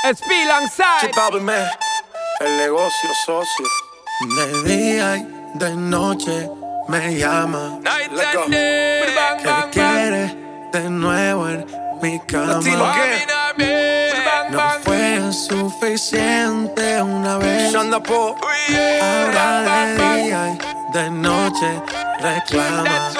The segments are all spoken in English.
SP alongside. el negocio socio. De día y de noche me llama. Night and day. Que quiere de nuevo en mi cama. No fue suficiente una vez. Ahora de día y de noche reclama.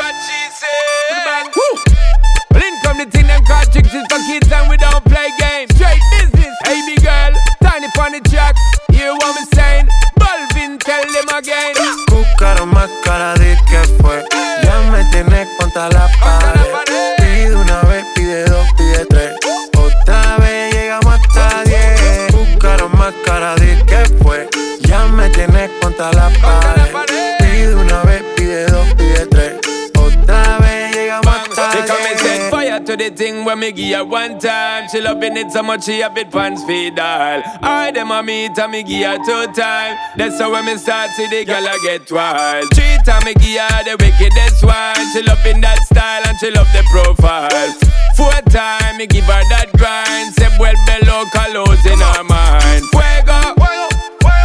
Come the thing them call tricks is for kids and we don't play games. Straight business, hey big girl, tiny funny track. Hear what me saying? Balvin, tell them again. Buscaron más cara de que fue. Ya me tienes contra la pared. Pide una vez, pide dos, pide tres. Otra vez llegamos hasta diez. Buscaron más cara de que fue. Ya me tienes contra la pared. The thing when me give her one time. She loving it so much she have it pants feed all. I dem a meet and me give her two time. That's how when me start see the girl I get wild. Three time me give her the wickedest one. She loving that style and she love the profile. Four time me give her that grind. Say well below colors in her mind. Fuego.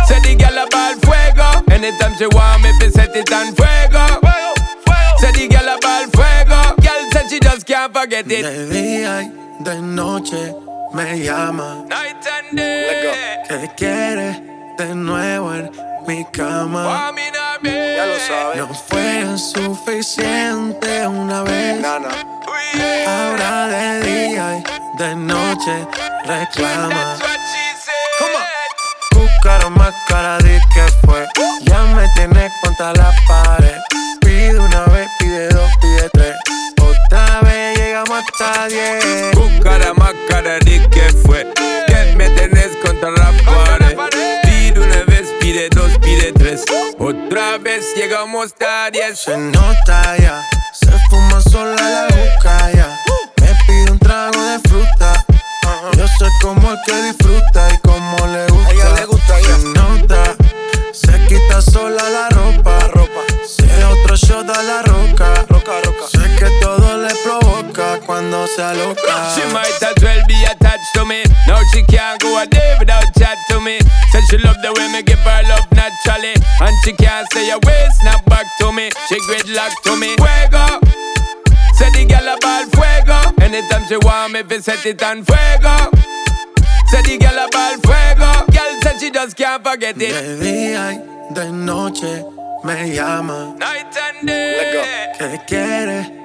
Say the girl a ball fuego. Anytime she want me, fi set it on fuego. Say the she just can't forget it. De día y de noche me llama. Night and day. Que quiere de nuevo en mi cama. Ya lo sabes. No fue suficiente una vez. Ahora de día y de noche reclama. Buscaron más cara de que fue. Ya me tienes contra la pared. Pide una vez, pide dos, pide tres. Hasta diez. Buscara más cara de que fue. Que me tenés contra la pared. Pide una vez, pide dos, pide tres. Otra vez llegamos hasta diez. Se nota ya, se fuma sola la boca ya. Me pide un trago de fruta. Yo sé cómo es que disfruta y cómo le gusta. A ella le gusta, ya. Se nota, se quita sola la se aloca. She might as well be attached to me. Now she can't go a day without chat to me. Said she love the way me give her love naturally. And she can't say a way, snap back to me. She gridlock to me. Fuego. Say the girl a ball fuego. Anytime she want me, fi set it on fuego. Say the girl a ball fuego. Girl said she just can't forget it. De día y de noche me llama. Night and day. Let Que quiere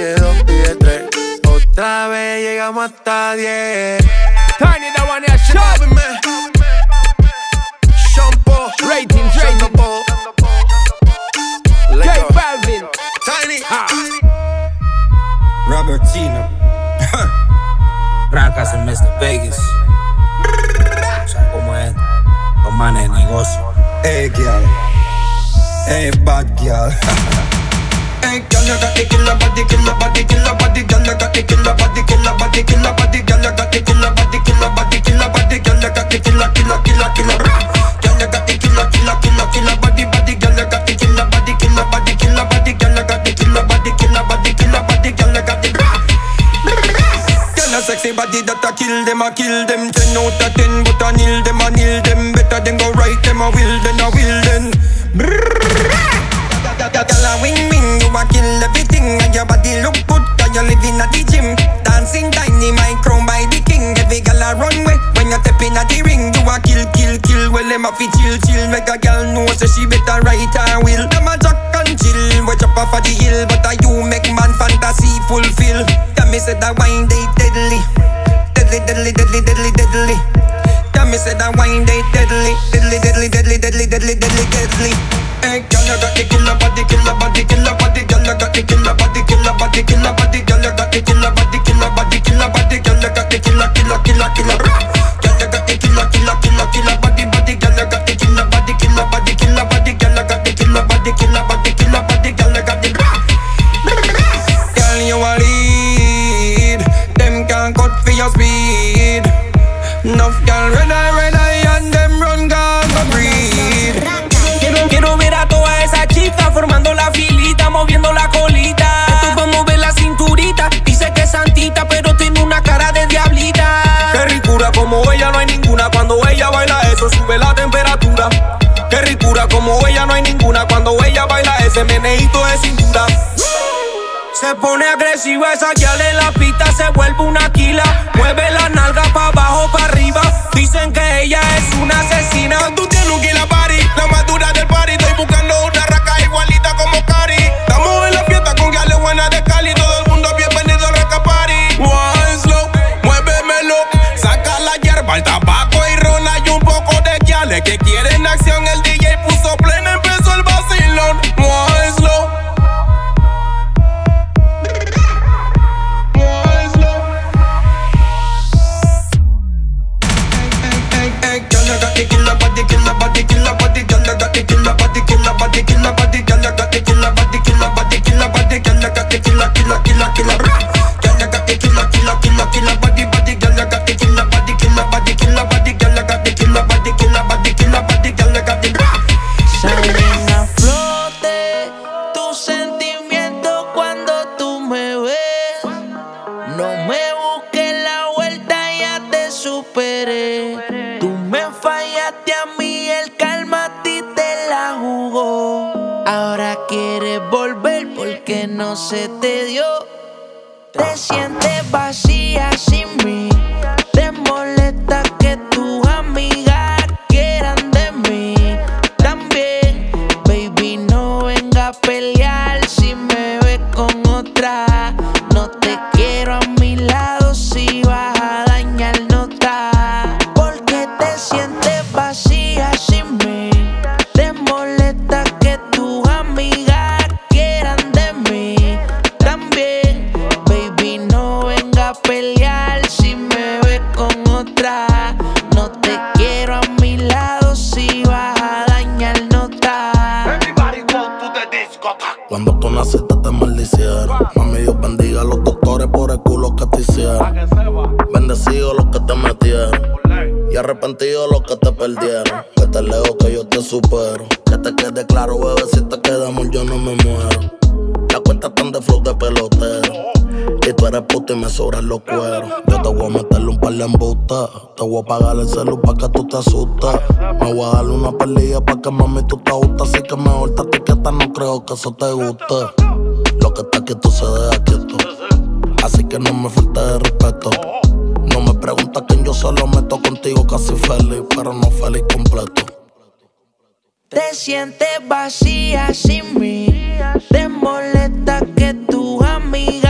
Pide dos, pide tres. Otra vez llegamos hasta diez. Tiny that one here, shot. Shampoo. Ratings, ratings. Let J go. Balvin. Tiny. Ah. Robertino. Racas en Mr. Vegas. O sea, cómo es. Los manes de negocio. Hey, girl. Hey, bad girl. Hey, you body, body, body. Body, body, body. Body, body, body. Body, body. Body, body, body. Body, body, body. Girl, got the. Girl, a sexy body that a kill them, a kill them. Ten out of ten, but nil them, nil them. Better than go right them, a will then, a will then. A you a kill everything, and your body look good, cause you living at the gym. Dancing tiny, my crown by the king. Every girl a run way when you step in at the ring. You a kill, kill, kill. Well, them a fi chill, chill. Make a girl know so she better right her will. Them a jack and chill, we jump off of the hill, but a you make man fantasy fulfill. Tell me say that wine they deadly, deadly, deadly, deadly, deadly, deadly. Tell me say that wine they deadly, deadly, deadly, deadly, deadly, deadly, deadly, deadly. got killer body, killer body, killer body. Girl, you got the killer, killer, killer, killer. Girl, killer, killer, killer, killer body. Cuando con la Z te maldicieron. Mami, Dios bendiga a los doctores por el culo que te hicieron. Bendecido los que te metieron. Y arrepentido los que te perdieron. Que te leo que yo te supero. Que te quede claro, bebé, si te quedamos yo no me muero. La cuenta están de flow de pelotero. Y tú eres puto y me sobran los cueros. Yo te voy a meterle un par de embustas. Te voy a pagar el celu pa' que tú te asustas. Me voy a darle una pelilla pa' que mami tú te gustas. Así que me mejor te etiqueta, no creo que eso te guste. Lo que está quieto se deja quieto. Así que no me falte de respeto. No me preguntas quién yo solo meto contigo casi feliz, pero no feliz completo. Te sientes vacía sin mí. Te molesta que tu amiga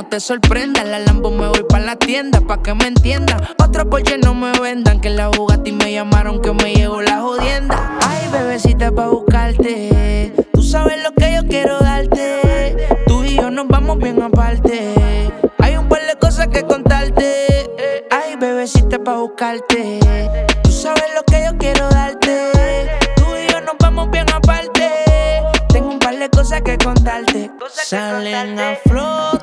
no te sorprenda. La Lambo me voy pa' la tienda, pa' que me entiendan. Otros Porsche no me vendan, que la Bugatti me llamaron que me llegó la jodienda. Ay, bebecita, pa' buscarte. Tú sabes lo que yo quiero darte. Tú y yo nos vamos bien aparte. Hay un par de cosas que contarte. Ay, bebecita, pa' buscarte. Tú sabes lo que yo quiero darte. Tú y yo nos vamos bien aparte. Tengo un par de cosas que contarte. Salen a flor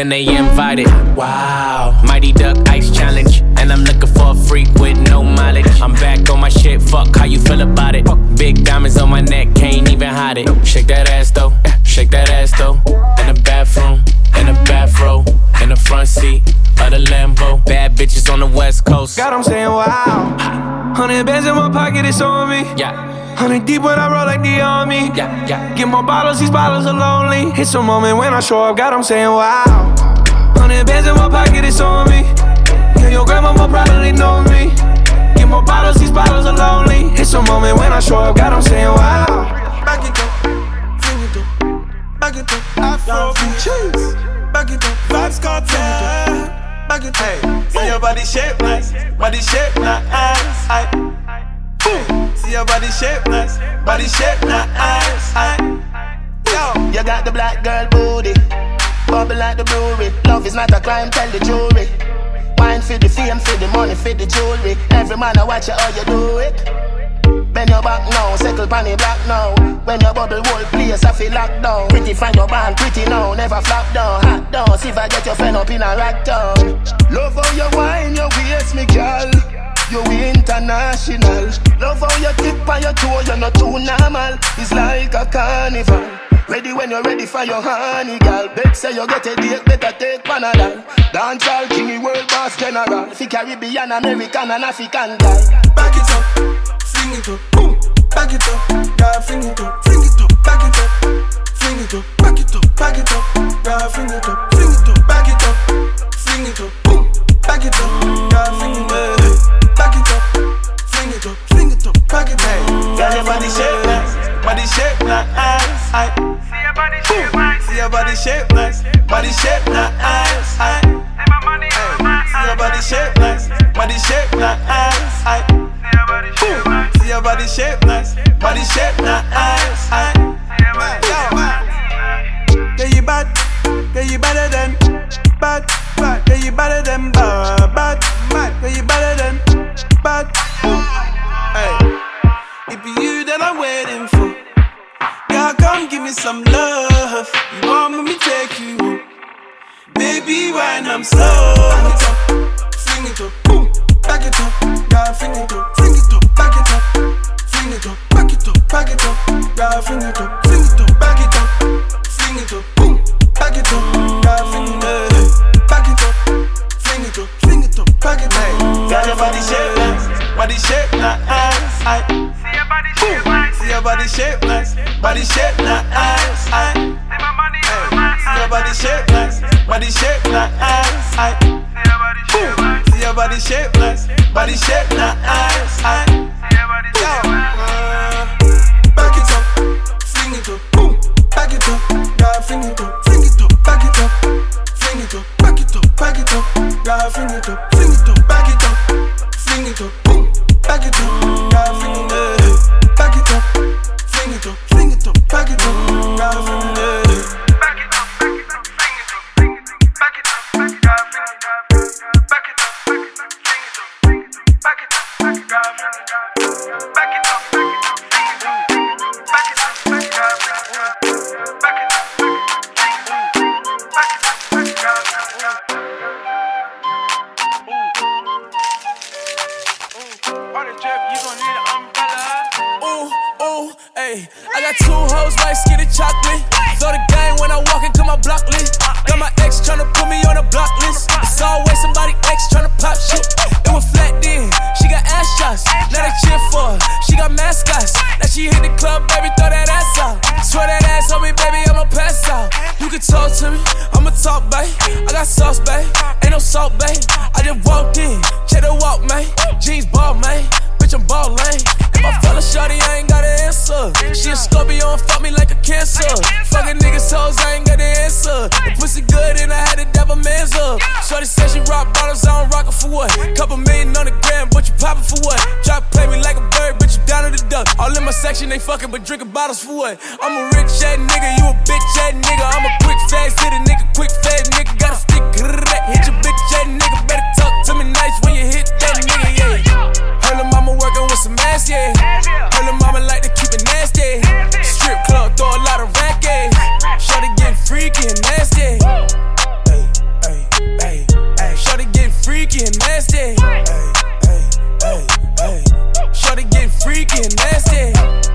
then they invited. Wow, Mighty Duck Ice Challenge. And I'm looking for a freak with no mileage. I'm back on my shit, fuck how you feel about it. Big diamonds on my neck, can't even hide it. Shake that ass though, shake that ass though. In the bathroom, in the bathroom, in the front seat of the Lambo. Bad bitches on the west coast. God, I'm saying wow. Hundred bands in my pocket, it's on me. Yeah. Hundred deep when I roll like the army. Yeah, yeah. Get more bottles, these bottles are lonely. It's a moment when I show up, God, I'm saying wow. Hundred bands in my pocket, it's on me. Yeah, your grandma will probably know me. Get more bottles, these bottles are lonely. It's a moment when I show up, God, I'm saying wow. Back it up, bring it up, back it up. Afro cheese, back it up. Vybz Kartel, back it. Hey, see your body shape nice, body shape nice. I, See your body shape nice, body shape nice. Yo, you got the black girl booty, bubble like the brewery. Love is not a crime, tell the jury. Wine for the fame, for the money, for the jewelry. Every man I watch you how you do it. Bend your back now, circle panny black now. When your bubble whole place, I feel locked down. Pretty find your band, pretty now, never flop down, hot down. See if I get your friend up in a rack. Love how you wine, your waist, me girl you international. Love how you tip on your toe, you're not too normal. It's like a carnival. Ready when you're ready for your honey, girl. Bet say you get a date, better take Panadol. Dance all king, world boss general. Fi Caribbean, American, and African guy. Back it up, fling it up, boom. Back it up, girl, fling it up, fling it up, back it up, fling it up, back it up, back it up, girl, fling it up, fling it up, back it up, fling it up, boom. Back it up, girl, fling it up. Back it up, fling it up, fling it up, back it up. Girl, your body shape nice, body shape nice. I see your body shape nice, see your body shape nice, body shape nice. I see your body shape nice, body shape nice. I see your body shape nice, body shape nice. Body shape nice. I yeah, you bad, yeah, you better than bad, bad, yeah, you better than bad, bad, bad, yeah, you better than bad. Hey, it you that I'm waiting for. Girl, come give me some love. You want me to take you home? Baby, when I'm slow, back it up, fling it up, boom, back it up, girl, fling it up, back it up, Hey, I got two hoes, white skinny chocolate. Throw the game when I walk into my block list. Got my ex tryna put me on a block list. It's always somebody ex tryna pop shit. It was flat then, she got ass shots. Now they cheer for her. She got mascots. Now she hit the club, baby, throw that ass out. Swear that ass on me, baby, I'ma pass out. You can talk to me, I'ma talk, babe. I got sauce, babe. Ain't no salt, babe. I just walked in, check the walk, man. Jeans ball, man bitch, I'm ballin'. If I fell a I ain't got an answer. She a Scorpio and fuck me like a cancer. Fucking niggas hoes, I ain't got an answer. The pussy good and I had to dab a man's up. Shorty said she rock bottles, I don't rock it for what? Couple million on the gram, but you poppin' for what? Try to play me like a bird, but you down to the duck. All in my section, they fucking, but drinking bottles for what? I'm a rich ass nigga, you a bitch ass nigga. I'm a quick fast hitter nigga, quick fast nigga. Got a stick, hit your bitch ass nigga. Better talk to me nice when you hit some ass, yeah. Her little mama like to keep it nasty. Strip club, throw a lot of rack, yeah. Shorty get freaky and nasty. Hey, hey, hey, hey. Shorty get freaky and nasty. Hey, hey, hey, hey. Shorty get freaky and nasty.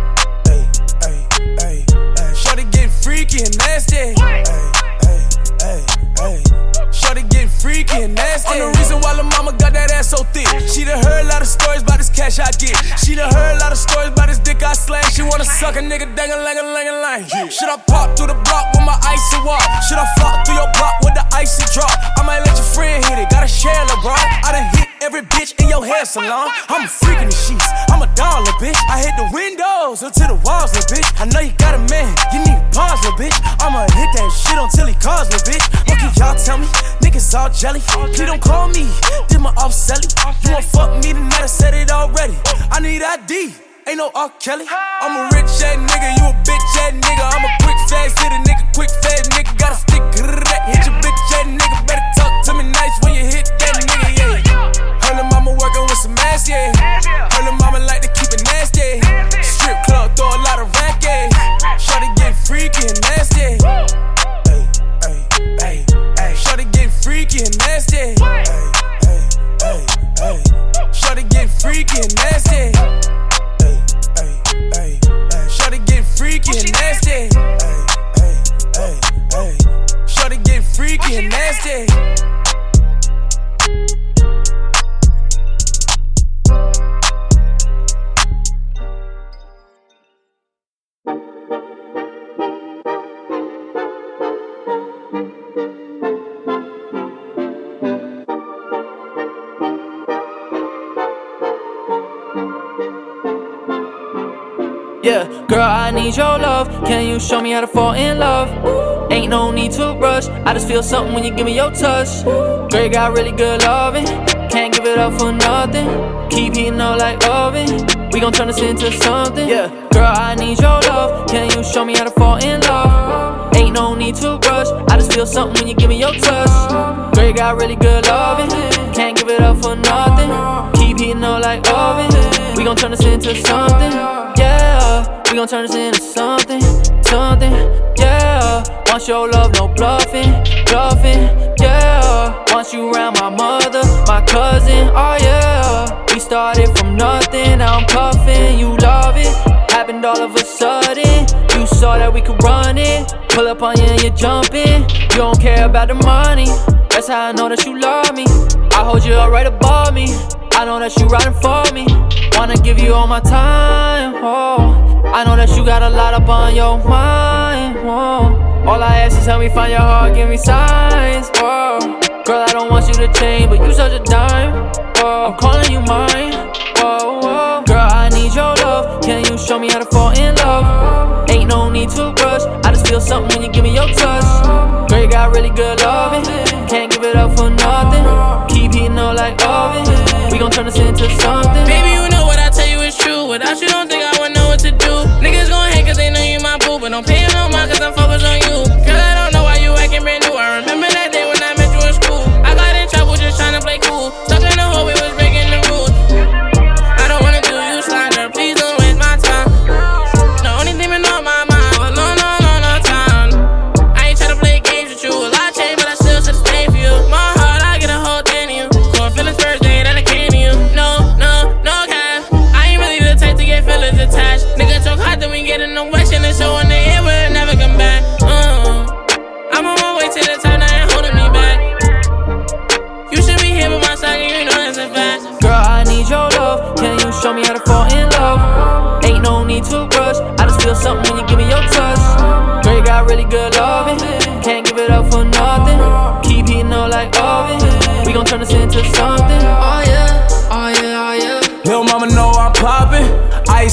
She a nigga dang a a lang a lang. Should I pop through the block with my icy walk? Should I flop through your block with the icy drop? I might let your friend hit it. Gotta share LeBron. I done hit every bitch in your hair salon. I'm a freak in the sheets. I'm a dollar bitch. I hit the windows until the walls, little bitch. I know you got a man. You need pause, little bitch. I'ma hit that shit until he calls, little bitch. What can y'all tell me? Niggas all jelly. Please don't call me. Did my off selling. You won't fuck me tonight. I said it already. I need ID. Ain't no R. Kelly. I'm a rich ass nigga, you a bitch ass nigga. I'm a quick fast hit a nigga, quick fast nigga. Got a stick, hit your bitch ass nigga. Better talk to me nice when you hit that nigga, yeah. Her mama working with some ass, yeah. Her mama like to keep it nasty. Strip club, throw a lot of rack, yeah. Shorty get freaky and nasty. Hey, hey, hey, hey. Shorty get freaky and nasty. Hey, hey, hey, hey. Shorty get freaky and nasty. Shorty show me how to fall in love? Ain't no need to rush. I just feel something when you give me your touch. Girl, you got really good loving. Can't give it up for nothing. Keep heating up like oven. We gon' turn this into something. Yeah, girl, I need your love. Can you show me how to fall in love? Ain't no need to rush. I just feel something when you give me your touch. Girl, you got really good loving. Can't give it up for nothing. Keep heating up like oven. We gon' turn this into something. Yeah, we gon' turn this into something, something. Yeah, want your love, no bluffing, bluffing. Yeah, want you around my mother, my cousin. Oh yeah, we started from nothing. Now I'm cuffing, you love it. Happened all of a sudden. You saw that we could run it. Pull up on you and you're jumping. You don't care about the money. That's how I know that you love me. I hold you up right above me. I know that you riding for me. Wanna give you all my time. Oh, I know that you got a lot up on your mind. Oh, all I ask is help me find your heart, give me signs. Oh, girl, I don't want you to change, but you such a dime. Oh, I'm calling you mine. Whoa, whoa. Girl, I need your love. Can you show me how to fall in love? Ain't no need to rush. I just feel something when you give me your touch. Girl, you got really good loving. Can't give it up for nothing. We gon' turn this into something. Baby, you know what I tell you is true. Without you, don't think I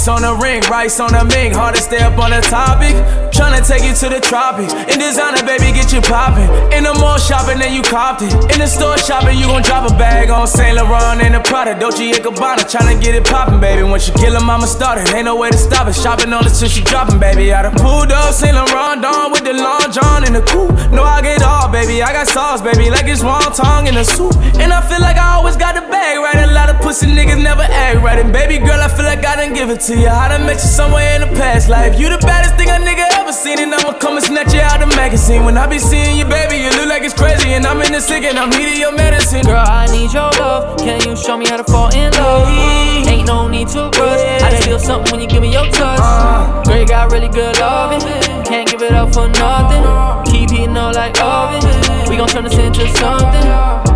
On the ring, rice on the mink. Hard to stay up on the topic. Tryna take you to the tropics. In designer, baby, get you poppin'. In the mall shopping, then you copped it. In the store shopping, you gon' drop a bag on Saint Laurent and the Prada. Dolce and Gabbana, tryna get it poppin', baby. Once you kill 'em, I'ma start it. Ain't no way to stop it. Shopping on it till she droppin', baby. I done pulled up Saint Laurent Dawn with the long john in the coupe. No, I get all, baby. I got sauce, baby, like it's wonton in the soup. And I feel like I always got the bag right. A lot of pussy niggas never act right. And baby girl, I feel like I done give it to you. I done met you somewhere in the past life. You the baddest thing a nigga ever seen, and I'ma come and snatch you out the magazine. When I be seeing you, baby, you look like it's crazy, and I'm in the sick and I'm needing your medicine. Girl, I need your love. Can you show me how to fall in love? Ain't no need to rush. I just feel something when you give me your touch. You got really good loving. Eh? Can't give it up for nothing. Keep heating up like oven. We gon' turn this into something.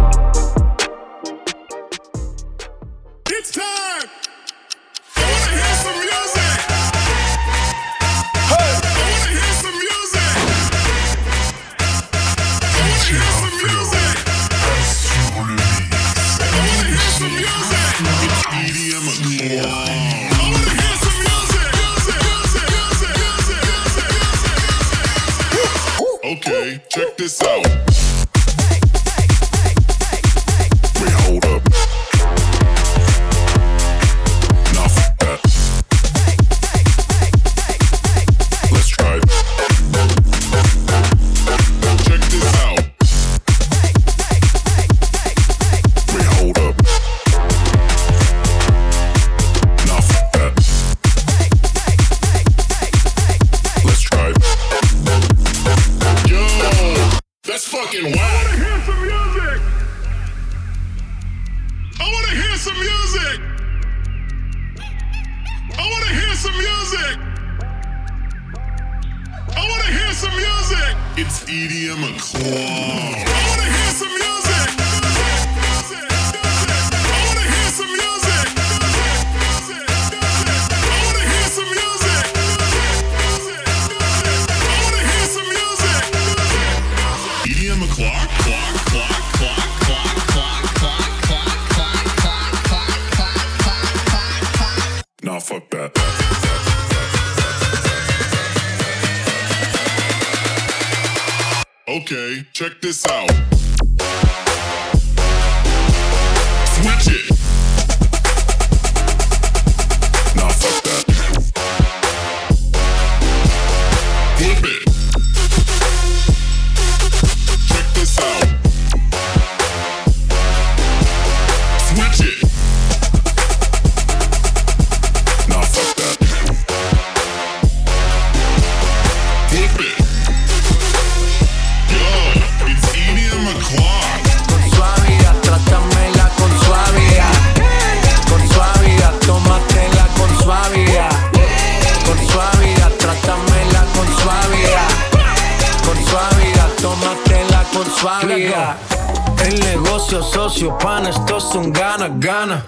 Socio, pana, esto son gana, gana.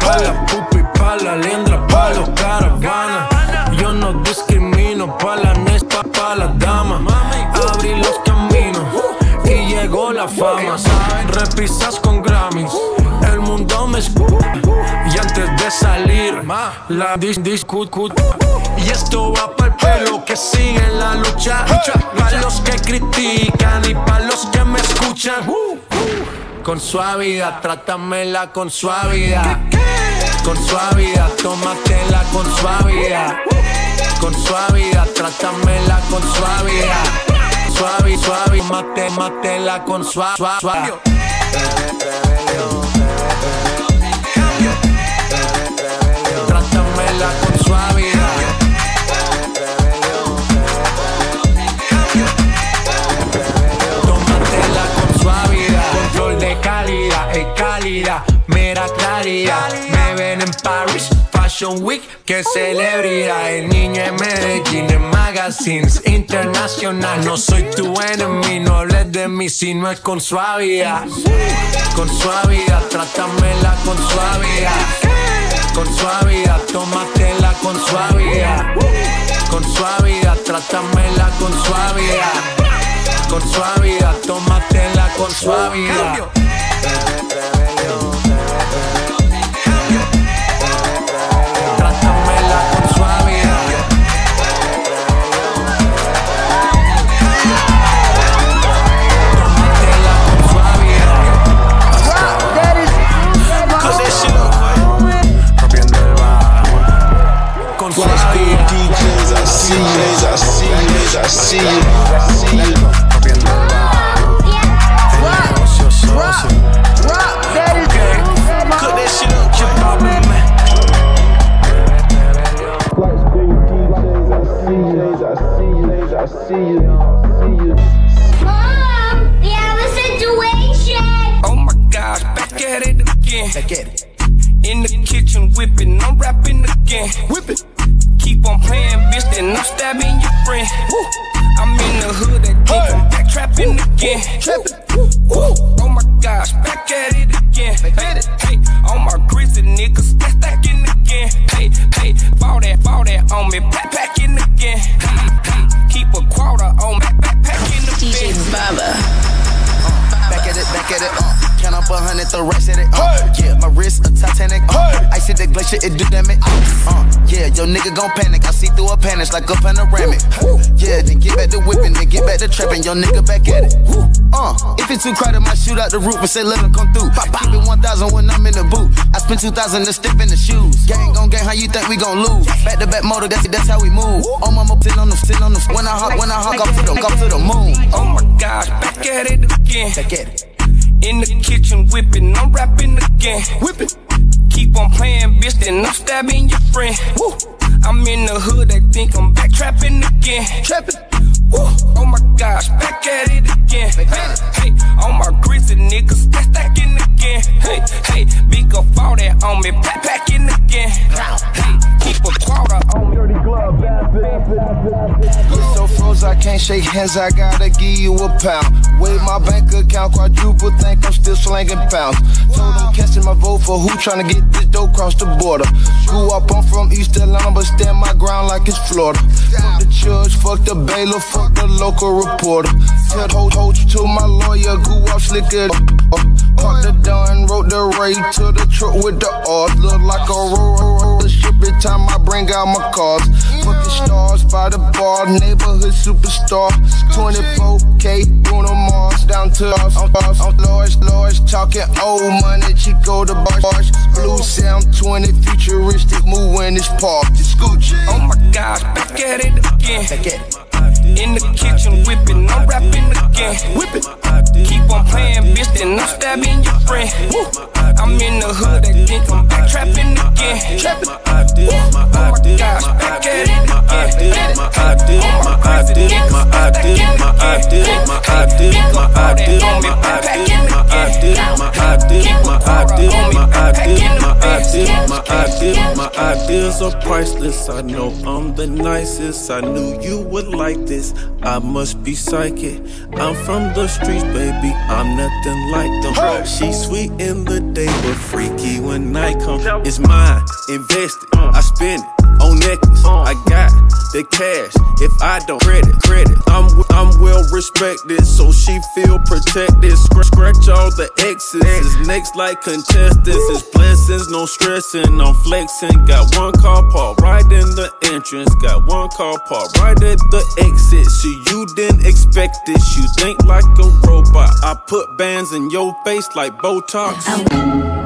Pa' la pupa y pa' la liendra, pa' los caravanas. Yo no discrimino, pa' la nesta, pa' la dama. Abrí los caminos y llegó la fama. Repisas con Grammys, el mundo me escucha. Y antes de salir, la dis discut. Y esto va para el pelo que sigue la lucha. Para los que critican y para los que me escuchan. Con suavidad, trátamela con suavidad. Con suavidad, tómatela con suavidad. Con suavidad, trátamela con suavidad. Suave, suave, mate, matela con suave, suave. Calidad, mera claridad. Me ven en Paris, Fashion Week. Que celebridad, el niño en Medellín, en magazines internacional. No soy tu enemigo, no hables de mí si no es con suavidad. Con suavidad, trátamela con suavidad. Con suavidad, tómatela con suavidad. Con suavidad, trátamela con suavidad. Con suavidad, tómatela con suavidad. see you. Rock, rock, rock. Cook that shit up. I see you, I see you. Mom, we have a situation. Oh my gosh, back at it again. Back at it. In the kitchen whipping, I'm rapping again. Like a panoramic. Yeah, then get back to whipping, then get back to trapping. Your nigga back at it. Uh, if it's too crowded, might shoot out the roof and say let him come through. Keep it 1,000 when I'm in the boot. I spend 2,000 to step in the shoes. Gang gon' gang, how you think we gon' lose? Back to back motor, that's, that's how we move. Oh, mama, sit on the, sit on the. When I hop, when I hop, off to the, off to the moon. Oh my gosh, back at it again. Back at it. In the kitchen whipping, I'm rapping again. Whipping. Keep on playing, bitch, then I'm stabbing your friend. Woo. I'm in the hood, they think I'm back trapping again. Trapping. Oh my gosh, back at it again. Hey, hey, on my greasy niggas, back stacking again. Hey, hey, big up all that on me, pack packing again. Hey, keep a quarter on me. Dirty glove, bad, so froze, I can't shake hands, I gotta give you a pound. Wave my bank account, quadruple, think I'm still slanging pounds. Told them casting my vote for who tryna get this dope across the border. Grew up, I'm from East Atlanta, but stand my ground like it's Florida. Fuck the judge, fuck the bailiff, fuck the local reporter. Tell hold, hold to my lawyer, grew up slicker. Caught the done, wrote the rate to the truck with the odds. Look like a roll. Ship it time I bring out my cars. Fucking stars by the bar, neighborhood superstar. 24K, Bruno Mars, down to us. I'm, I'm large, large, talking old money, Chico the bars. Blue Sound 20, futuristic, move when it's parked. Scooch. Oh my gosh, back at it again. Back at it. In the kitchen whipping, I'm rapping again. Whipping. Keep on playing, bitch, then I'm stabbing your friend. Woo. I'm in the hood, they think I'm back trapping again. Trapping. Oh my gosh, back at it again. My idea, my idea, my idea, my idea, my idea, my idea, my idea, my idea, my idea, my idea, my idea, my idea, my idea, my idea, my ideas are priceless. I know I'm the nicest. I knew you would like this. I must be psychic. I'm from the streets, baby. I'm nothing like them. She's sweet in the day, but freaky when night comes. It's mine, invested. Uh. I spend it on necklace. Uh. I got the cash. If I don't credit, credit. I'm I'm well respected, so she feel protected. Scratch, scratch all the. It's next like contestants. It's blessings, no stressing. I'm flexing. Got one car parked right in the entrance. Got one car parked right at the exit. See, you didn't expect this. You think like a robot. I put bands in your face like Botox.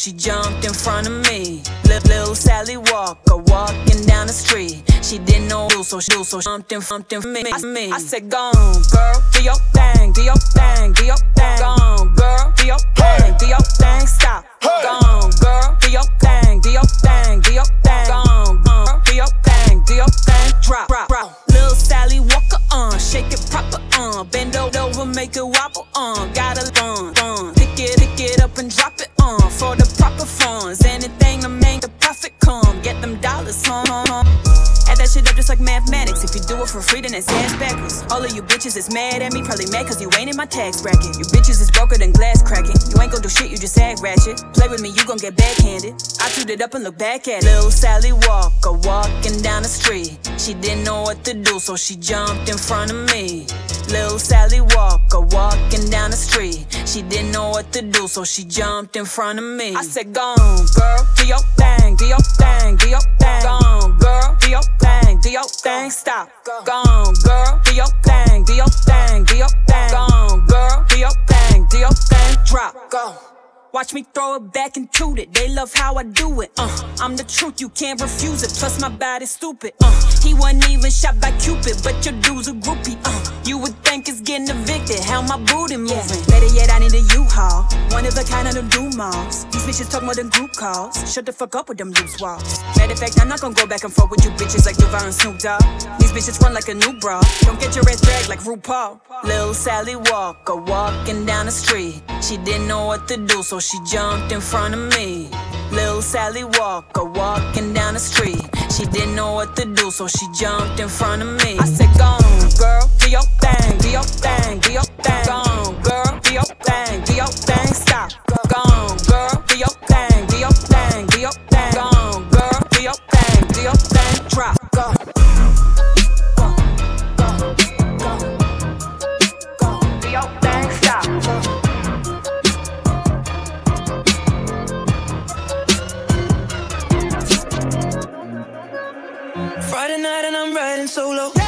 she jumped in front of me. Little, little Sally Walker walking down the street. She didn't know who, so she so jumped in, front of me, me. I said, Go girl. shoot it up and look back at it. Little Sally Walker walking down the street. She didn't know what to do, so she jumped in front of me. Little Sally Walker walking down the street. She didn't know what to do, so she jumped in front of me. I said, Go on, girl, do your thing, do your thing, do your thing. Go on, girl, do your thing, do your thing. Stop. Go on, girl, do your thing, do your thing, do your thing. Go on, girl, do your thing, do your thing. Drop. Go. Watch me throw it back and toot it. They love how I do it. Uh, I'm the truth, you can't refuse it. Plus my body's stupid. Uh, he wasn't even shot by Cupid, but your dude's a groupie. Uh, you would think it's getting evicted. How my booty moving? Yeah. Better yet, I need a U-Haul. One of a kind of them do malls. These bitches talk more than group calls. Shut the fuck up with them loose walls. Matter of fact, I'm not gonna go back and forth with you bitches like Duval and Snoop Dogg. These bitches run like a new bra. Don't get your ass dragged like RuPaul. Lil Sally Walker walking down the street. She didn't know what to do, so she jumped in front of me. Lil Sally Walker walking down the street. She didn't know what to do, so she jumped in front of me. I said, Go on, girl, do your thing, do your thing, do your thing. Go on, girl, do your thing, do your thing. Stop. Go on, girl, do your thing, I'm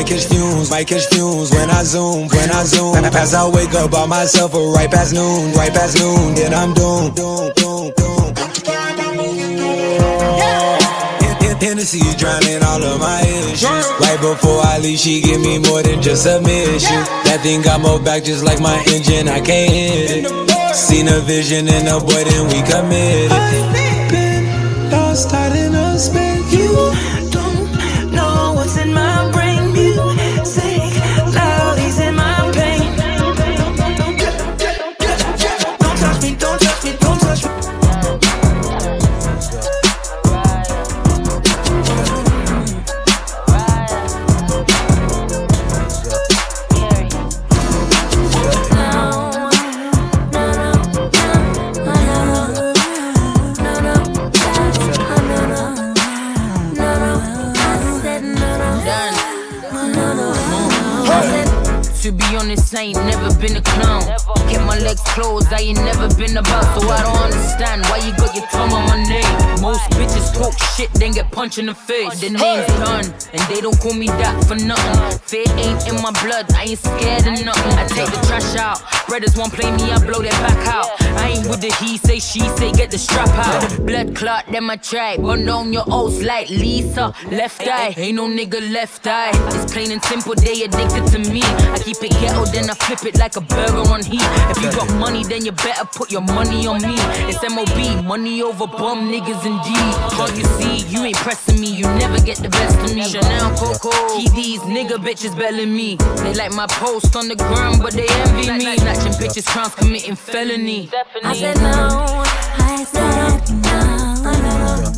might catch fumes, might catch fumes when I zoom, when I zoom. As I wake up by myself, or right past noon, right past noon, then I'm doomed. doomed, doomed, doomed. Hennessy drowning all of my issues. Right before I leave, she give me more than just submission. That thing got more back just like my engine, I can't hit it. Seen a vision in a boy, then we committed. Lost out in I ain't never been a clown. Get my legs closed, I ain't never been about. So I don't understand why you got your tongue on my name. Most bitches talk shit, then get punched in the face. The name's done, and they don't call me that for nothing. Fear ain't in my blood, I ain't scared of nothing. I take the trash out. Brothers won't play me, I blow their back out. I ain't with the he say, she say, get the strap out. Blood clot, then my tribe. Run down your oats like Lisa. Left eye, ain't no nigga left eye. It's plain and simple, they addicted to me. I keep it ghetto, then I flip it like a burger on heat. If you got money, then you better put your money on me. It's MOB, money over bum niggas indeed. Can't you see, you ain't pressing me, you never get the best of me. Chanel Coco, keep these nigga bitches belling me. They like my post on the ground, but they envy me snatching bitches, crimes committing felony. I said no, I said no.